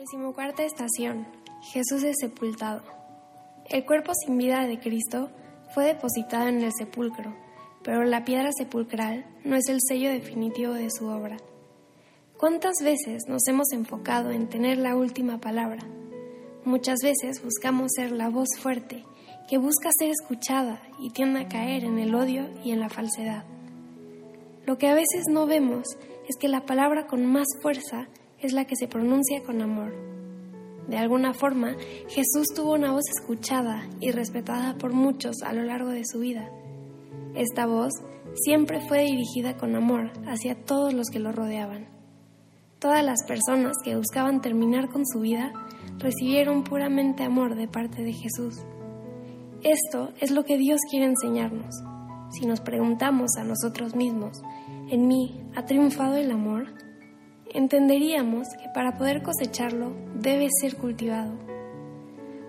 Decimocuarta estación. Jesús es sepultado. El cuerpo sin vida de Cristo fue depositado en el sepulcro, pero la piedra sepulcral no es el sello definitivo de su obra. ¿Cuántas veces nos hemos enfocado en tener la última palabra? Muchas veces buscamos ser la voz fuerte, que busca ser escuchada y tiende a caer en el odio y en la falsedad. Lo que a veces no vemos es que la palabra con más fuerza es la que se pronuncia con amor. De alguna forma, Jesús tuvo una voz escuchada y respetada por muchos a lo largo de su vida. Esta voz siempre fue dirigida con amor hacia todos los que lo rodeaban. Todas las personas que buscaban terminar con su vida recibieron puramente amor de parte de Jesús. Esto es lo que Dios quiere enseñarnos. Si nos preguntamos a nosotros mismos, ¿en mí ha triunfado el amor? Entenderíamos que para poder cosecharlo debe ser cultivado.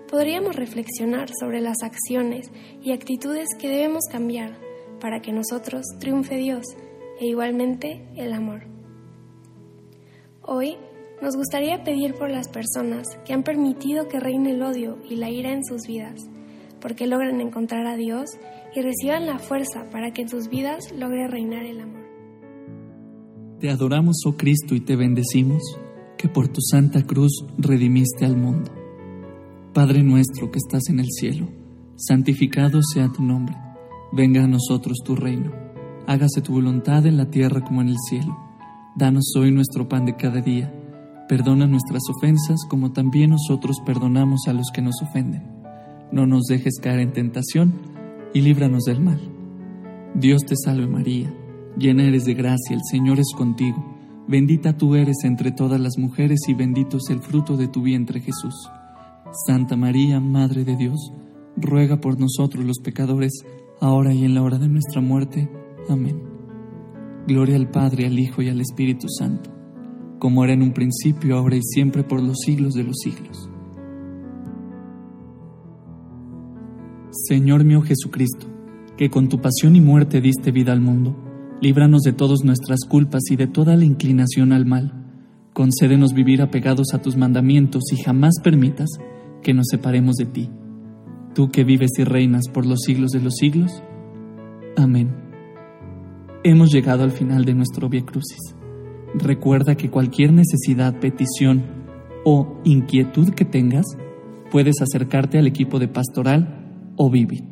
Podríamos reflexionar sobre las acciones y actitudes que debemos cambiar para que nosotros triunfe Dios e igualmente el amor. Hoy nos gustaría pedir por las personas que han permitido que reine el odio y la ira en sus vidas, porque logren encontrar a Dios y reciban la fuerza para que en sus vidas logre reinar el amor. Te adoramos, oh Cristo, y te bendecimos, que por tu santa cruz redimiste al mundo. Padre nuestro que estás en el cielo, santificado sea tu nombre, venga a nosotros tu reino, hágase tu voluntad en la tierra como en el cielo. Danos hoy nuestro pan de cada día, perdona nuestras ofensas como también nosotros perdonamos a los que nos ofenden. No nos dejes caer en tentación y líbranos del mal. Dios te salve María Llena eres de gracia, el Señor es contigo. Bendita tú eres entre todas las mujeres y bendito es el fruto de tu vientre Jesús. Santa María, Madre de Dios, ruega por nosotros los pecadores, ahora y en la hora de nuestra muerte. Amén. Gloria al Padre, al Hijo y al Espíritu Santo, como era en un principio, ahora y siempre, por los siglos de los siglos. Señor mío Jesucristo, que con tu pasión y muerte diste vida al mundo, líbranos de todas nuestras culpas y de toda la inclinación al mal. Concédenos vivir apegados a tus mandamientos y jamás permitas que nos separemos de ti. Tú que vives y reinas por los siglos de los siglos. Amén. Hemos llegado al final de nuestro Via Crucis. Recuerda que cualquier necesidad, petición o inquietud que tengas, puedes acercarte al equipo de pastoral o Vivit.